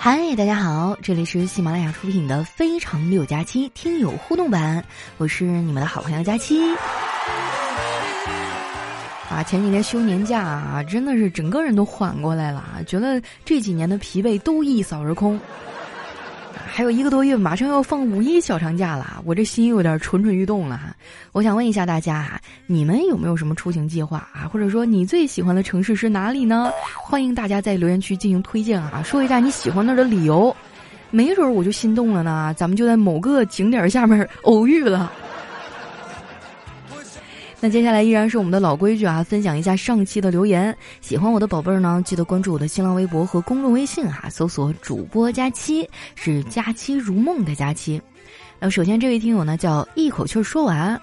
嗨，大家好，这里是喜马拉雅出品的《非常六加七》听友互动版，我是你们的好朋友佳期。啊，前几天休年假啊，真的是整个人都缓过来了，觉得这几年的疲惫都一扫而空。还有一个多月，马上要放五一小长假了，我这心有点蠢蠢欲动了哈。我想问一下大家啊，你们有没有什么出行计划啊？或者说你最喜欢的城市是哪里呢？欢迎大家在留言区进行推荐啊，说一下你喜欢那儿的理由，没准我就心动了呢，咱们就在某个景点下面偶遇了。那接下来依然是我们的老规矩啊，分享一下上期的留言。喜欢我的宝贝儿呢，记得关注我的新浪微博和公众微信哈，搜索“主播佳期”，是“佳期如梦”的佳期。那首先这位听友呢叫一口气儿说完，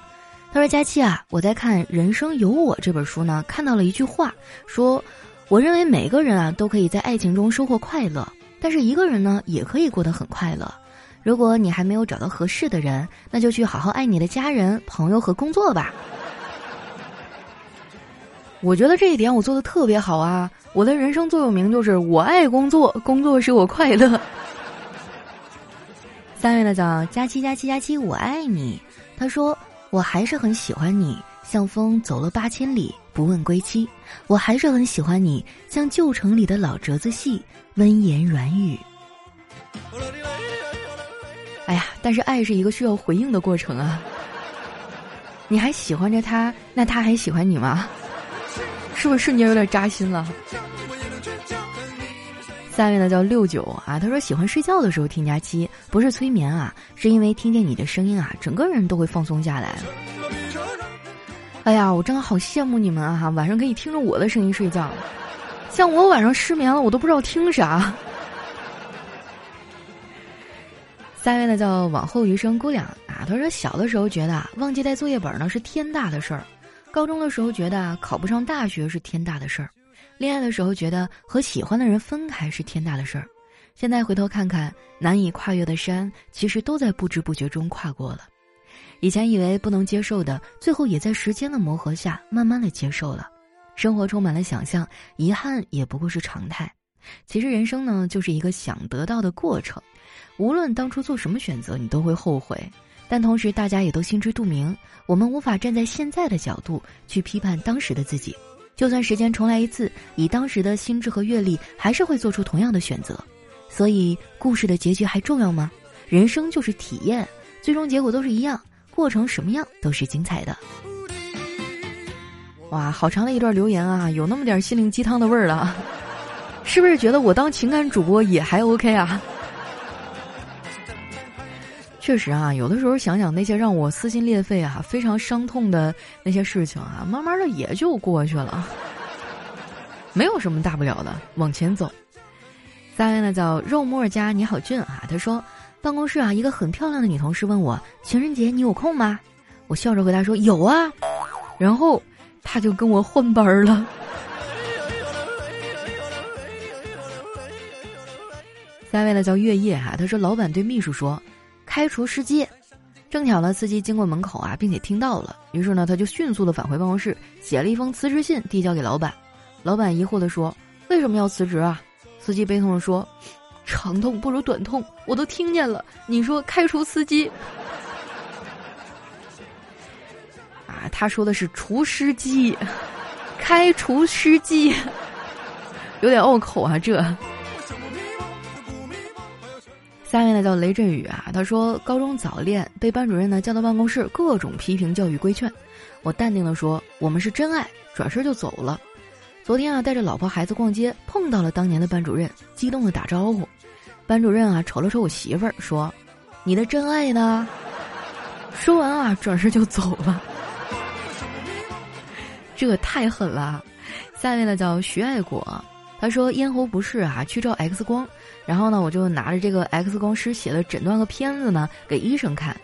他说：“佳期啊，我在看《人生有我》这本书呢，看到了一句话，说我认为每个人啊都可以在爱情中收获快乐，但是一个人呢也可以过得很快乐。如果你还没有找到合适的人，那就去好好爱你的家人、朋友和工作吧。”我觉得这一点我做的特别好啊！我的人生座右铭就是“我爱工作，工作使我快乐”。三月的早，佳期佳期佳期，我爱你。他说：“我还是很喜欢你，像风走了八千里，不问归期。我还是很喜欢你，像旧城里的老折子戏，温言软语。”哎呀，但是爱是一个需要回应的过程啊！你还喜欢着他，那他还喜欢你吗？是不是瞬间有点扎心了？下面呢叫六九啊，他说喜欢睡觉的时候听佳期，不是催眠啊，是因为听见你的声音啊，整个人都会放松下来。哎呀，我真的好羡慕你们啊！晚上可以听着我的声音睡觉，像我晚上失眠了，我都不知道听啥。下面呢叫往后余生姑娘啊，他说小的时候觉得忘记带作业本呢是天大的事儿。高中的时候觉得考不上大学是天大的事儿，恋爱的时候觉得和喜欢的人分开是天大的事儿，现在回头看看，难以跨越的山，其实都在不知不觉中跨过了。以前以为不能接受的，最后也在时间的磨合下，慢慢的接受了。生活充满了想象，遗憾也不过是常态。其实人生呢，就是一个想得到的过程。无论当初做什么选择，你都会后悔。但同时，大家也都心知肚明，我们无法站在现在的角度去批判当时的自己。就算时间重来一次，以当时的心智和阅历，还是会做出同样的选择。所以，故事的结局还重要吗？人生就是体验，最终结果都是一样，过程什么样都是精彩的。哇，好长的一段留言啊，有那么点心灵鸡汤的味儿了，是不是觉得我当情感主播也还 OK 啊？确实啊，有的时候想想那些让我撕心裂肺啊、非常伤痛的那些事情啊，慢慢的也就过去了，没有什么大不了的，往前走。三位呢叫肉沫家你好俊啊，他说办公室啊一个很漂亮的女同事问我情人节你有空吗？我笑着回答说有啊，然后他就跟我换班了。三位呢叫月夜哈，他说老板对秘书说。开除司机，正巧呢，司机经过门口啊，并且听到了，于是呢，他就迅速的返回办公室，写了一封辞职信，递交给老板。老板疑惑的说：“为什么要辞职啊？”司机悲痛的说：“长痛不如短痛，我都听见了。你说开除司机，啊，他说的是除湿机，开除湿机，有点拗口啊，这。”下面呢叫雷阵雨啊，他说高中早恋被班主任呢叫到办公室，各种批评教育规劝。我淡定的说我们是真爱，转身就走了。昨天啊带着老婆孩子逛街，碰到了当年的班主任，激动的打招呼。班主任啊瞅了瞅我媳妇儿，说：“你的真爱呢？”说完啊转身就走了。这个太狠了。下面呢叫徐爱国。他说咽喉不适啊，去照 X 光，然后呢，我就拿着这个 X 光师写的诊断和片子呢给医生看，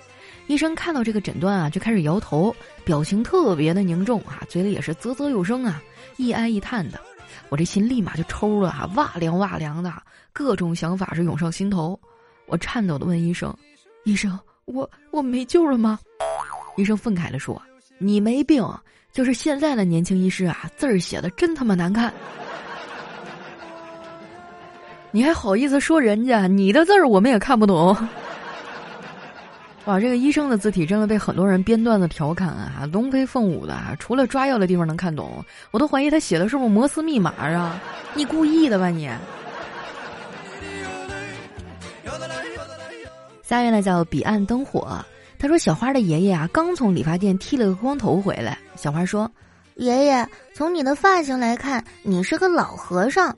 医生看到这个诊断啊，就开始摇头，表情特别的凝重啊，嘴里也是啧啧有声啊，一哀一叹的，我这心立马就抽了啊，哇凉哇凉的，各种想法是涌上心头，我颤抖的问医生：“医生，我我没救了吗？”医生愤慨的说：“你没病，就是现在的年轻医师啊，字儿写的真他妈难看。”你还好意思说人家？你的字儿我们也看不懂。哇，这个医生的字体真的被很多人编段子调侃啊，龙飞凤舞的，除了抓药的地方能看懂，我都怀疑他写的是不是摩斯密码啊？你故意的吧你？下面呢叫彼岸灯火，他说小花的爷爷啊刚从理发店剃了个光头回来，小花说：“爷爷，从你的发型来看，你是个老和尚。”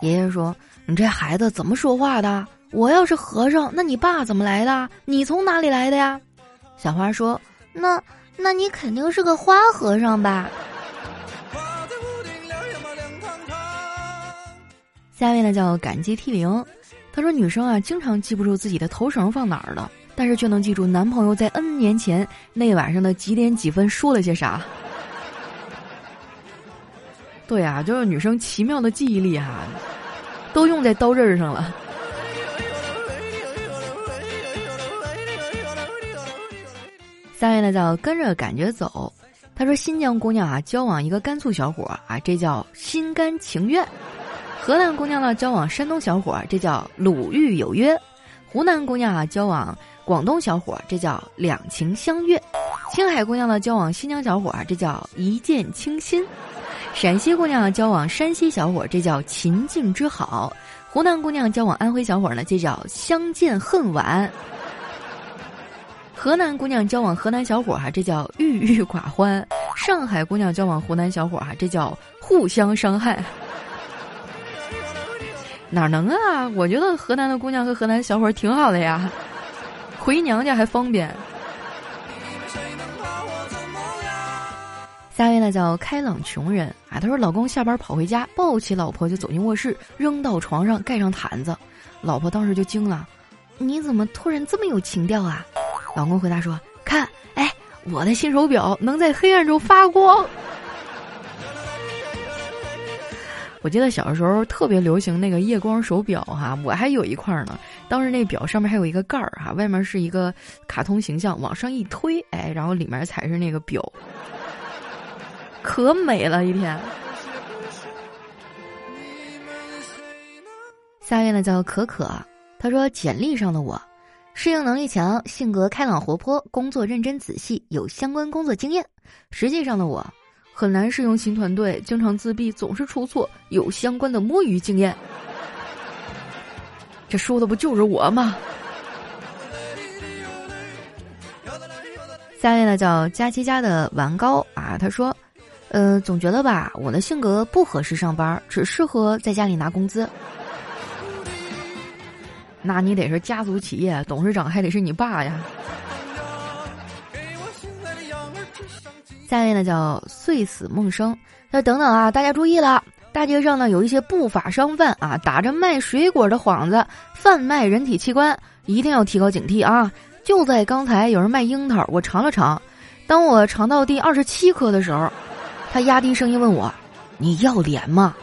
爷爷说：“你这孩子怎么说话的？”我要是和尚，那你爸怎么来的？你从哪里来的呀？小花说：“那，那你肯定是个花和尚吧？”下面呢叫感激 T 零，他说女生啊经常记不住自己的头绳放哪儿了，但是却能记住男朋友在 N 年前那晚上的几点几分说了些啥。对啊，就是女生奇妙的记忆力哈，都用在刀刃上了。下面呢叫跟着感觉走，他说新疆姑娘啊交往一个甘肃小伙啊，这叫心甘情愿；河南姑娘呢交往山东小伙，这叫鲁豫有约；湖南姑娘啊交往广东小伙，这叫两情相悦；青海姑娘呢交往新疆小伙，这叫一见倾心；陕西姑娘交往山西小伙，这叫秦境之好；湖南姑娘交往安徽小伙呢，这叫相见恨晚。河南姑娘交往河南小伙哈，这叫郁郁寡欢；上海姑娘交往湖南小伙哈，这叫互相伤害。哪能啊？我觉得河南的姑娘和河南小伙挺好的呀，回娘家还方便。下一位呢叫开朗穷人啊，他说老公下班跑回家，抱起老婆就走进卧室，扔到床上盖上毯子，老婆当时就惊了：“你怎么突然这么有情调啊？”老公回答说：“看，哎，我的新手表能在黑暗中发光。”我记得小时候特别流行那个夜光手表哈，我还有一块呢。当时那表上面还有一个盖儿哈，外面是一个卡通形象，往上一推，哎，然后里面才是那个表，可美了一天。下面呢叫可可，他说简历上的我。适应能力强，性格开朗活泼，工作认真仔细，有相关工作经验。实际上的我，很难适应新团队，经常自闭，总是出错，有相关的摸鱼经验。这说的不就是我吗？下面呢叫佳琪家的王高啊，他说，呃，总觉得吧，我的性格不合适上班，只适合在家里拿工资。那你得是家族企业，董事长还得是你爸呀。下面呢叫碎死梦生，那等等啊，大家注意了，大街上呢有一些不法商贩啊，打着卖水果的幌子贩卖人体器官，一定要提高警惕啊！就在刚才，有人卖樱桃，我尝了尝，当我尝到第二十七颗的时候，他压低声音问我：“你要脸吗？”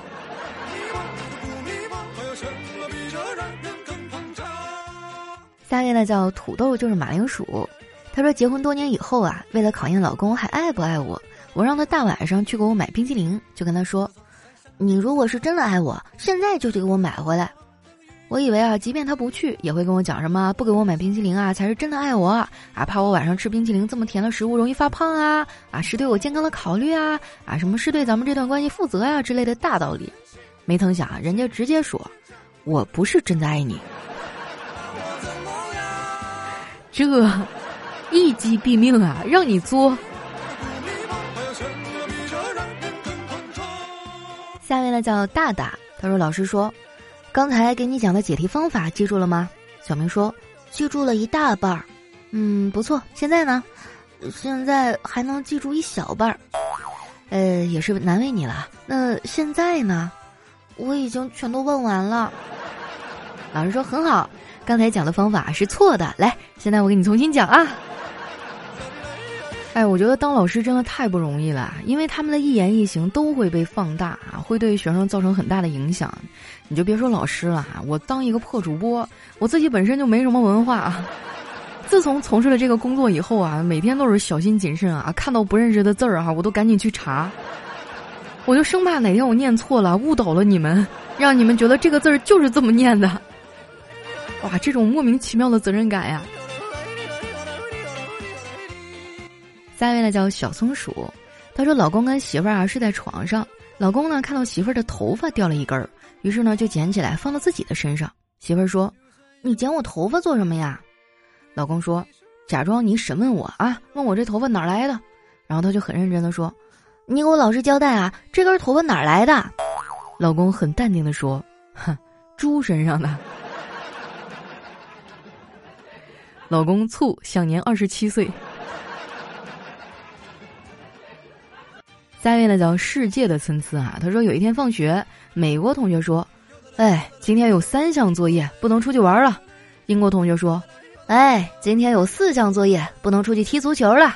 下面呢叫土豆就是马铃薯，他说结婚多年以后啊，为了考验老公还爱不爱我，我让他大晚上去给我买冰淇淋，就跟他说：“你如果是真的爱我，现在就去给我买回来。”我以为啊，即便他不去，也会跟我讲什么不给我买冰淇淋啊，才是真的爱我啊，怕我晚上吃冰淇淋这么甜的食物容易发胖啊，啊是对我健康的考虑啊，啊什么是对咱们这段关系负责呀之类的大道理，没曾想啊人家直接说：“我不是真的爱你。”这一击毙命啊！让你作。下面呢叫大大，他说：“老师说，刚才给你讲的解题方法记住了吗？”小明说：“记住了一大半儿。”嗯，不错。现在呢？现在还能记住一小半儿。呃，也是难为你了。那现在呢？我已经全都问完了。老师说很好。刚才讲的方法是错的，来，现在我给你重新讲啊！哎，我觉得当老师真的太不容易了，因为他们的一言一行都会被放大啊，会对学生造成很大的影响。你就别说老师了，我当一个破主播，我自己本身就没什么文化。自从从事了这个工作以后啊，每天都是小心谨慎啊，看到不认识的字儿哈，我都赶紧去查。我就生怕哪天我念错了，误导了你们，让你们觉得这个字儿就是这么念的。哇，这种莫名其妙的责任感呀！下一位呢叫小松鼠，他说老公跟媳妇儿啊睡在床上，老公呢看到媳妇儿的头发掉了一根儿，于是呢就捡起来放到自己的身上。媳妇儿说：“你捡我头发做什么呀？”老公说：“假装你审问我啊，问我这头发哪来的。”然后他就很认真的说。你给我老实交代啊！这根头发哪来的？老公很淡定的说：“哼，猪身上的。”老公醋，享年二十七岁。下一位呢叫世界的参差啊，他说有一天放学，美国同学说：“哎，今天有三项作业不能出去玩了。”英国同学说：“哎，今天有四项作业不能出去踢足球了。”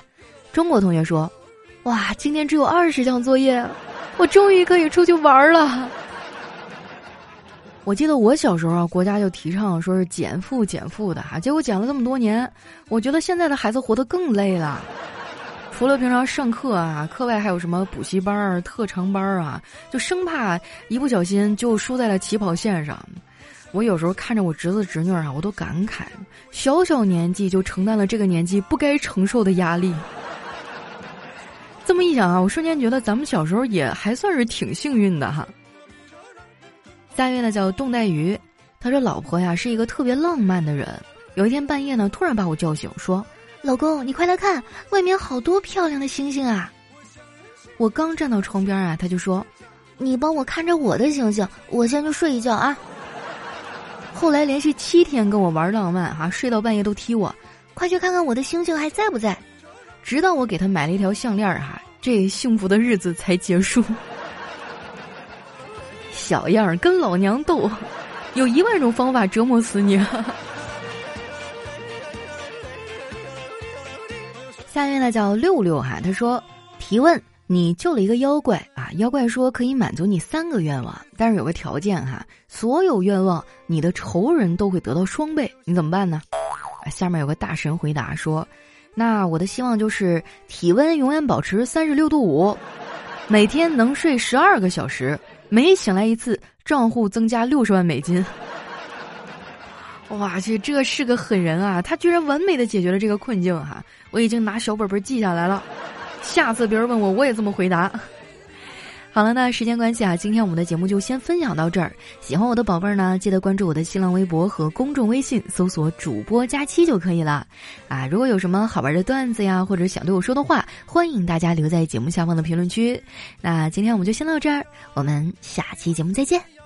中国同学说。哇，今天只有二十项作业，我终于可以出去玩了。我记得我小时候啊，国家就提倡说是减负减负的哈，结果减了这么多年，我觉得现在的孩子活得更累了。除了平常上课啊，课外还有什么补习班儿、特长班儿啊，就生怕一不小心就输在了起跑线上。我有时候看着我侄子侄女啊，我都感慨，小小年纪就承担了这个年纪不该承受的压力。这么一想啊，我瞬间觉得咱们小时候也还算是挺幸运的哈。下一位呢叫冻带鱼，他说：“老婆呀是一个特别浪漫的人。有一天半夜呢，突然把我叫醒，说：‘老公，你快来看，外面好多漂亮的星星啊！’我刚站到床边啊，他就说：‘你帮我看着我的星星，我先去睡一觉啊。’后来连续七天跟我玩浪漫哈，睡到半夜都踢我，快去看看我的星星还在不在。”直到我给他买了一条项链儿哈，这幸福的日子才结束。小样儿跟老娘斗，有一万种方法折磨死你。下面呢叫六六哈，他说提问：你救了一个妖怪啊，妖怪说可以满足你三个愿望，但是有个条件哈，所有愿望你的仇人都会得到双倍，你怎么办呢？下面有个大神回答说。那我的希望就是体温永远保持三十六度五，每天能睡十二个小时，每醒来一次账户增加六十万美金。哇去，这是个狠人啊！他居然完美的解决了这个困境哈！我已经拿小本本记下来了，下次别人问我，我也这么回答。好了，那时间关系啊，今天我们的节目就先分享到这儿。喜欢我的宝贝儿呢，记得关注我的新浪微博和公众微信，搜索“主播佳期”就可以了。啊，如果有什么好玩的段子呀，或者想对我说的话，欢迎大家留在节目下方的评论区。那今天我们就先到这儿，我们下期节目再见。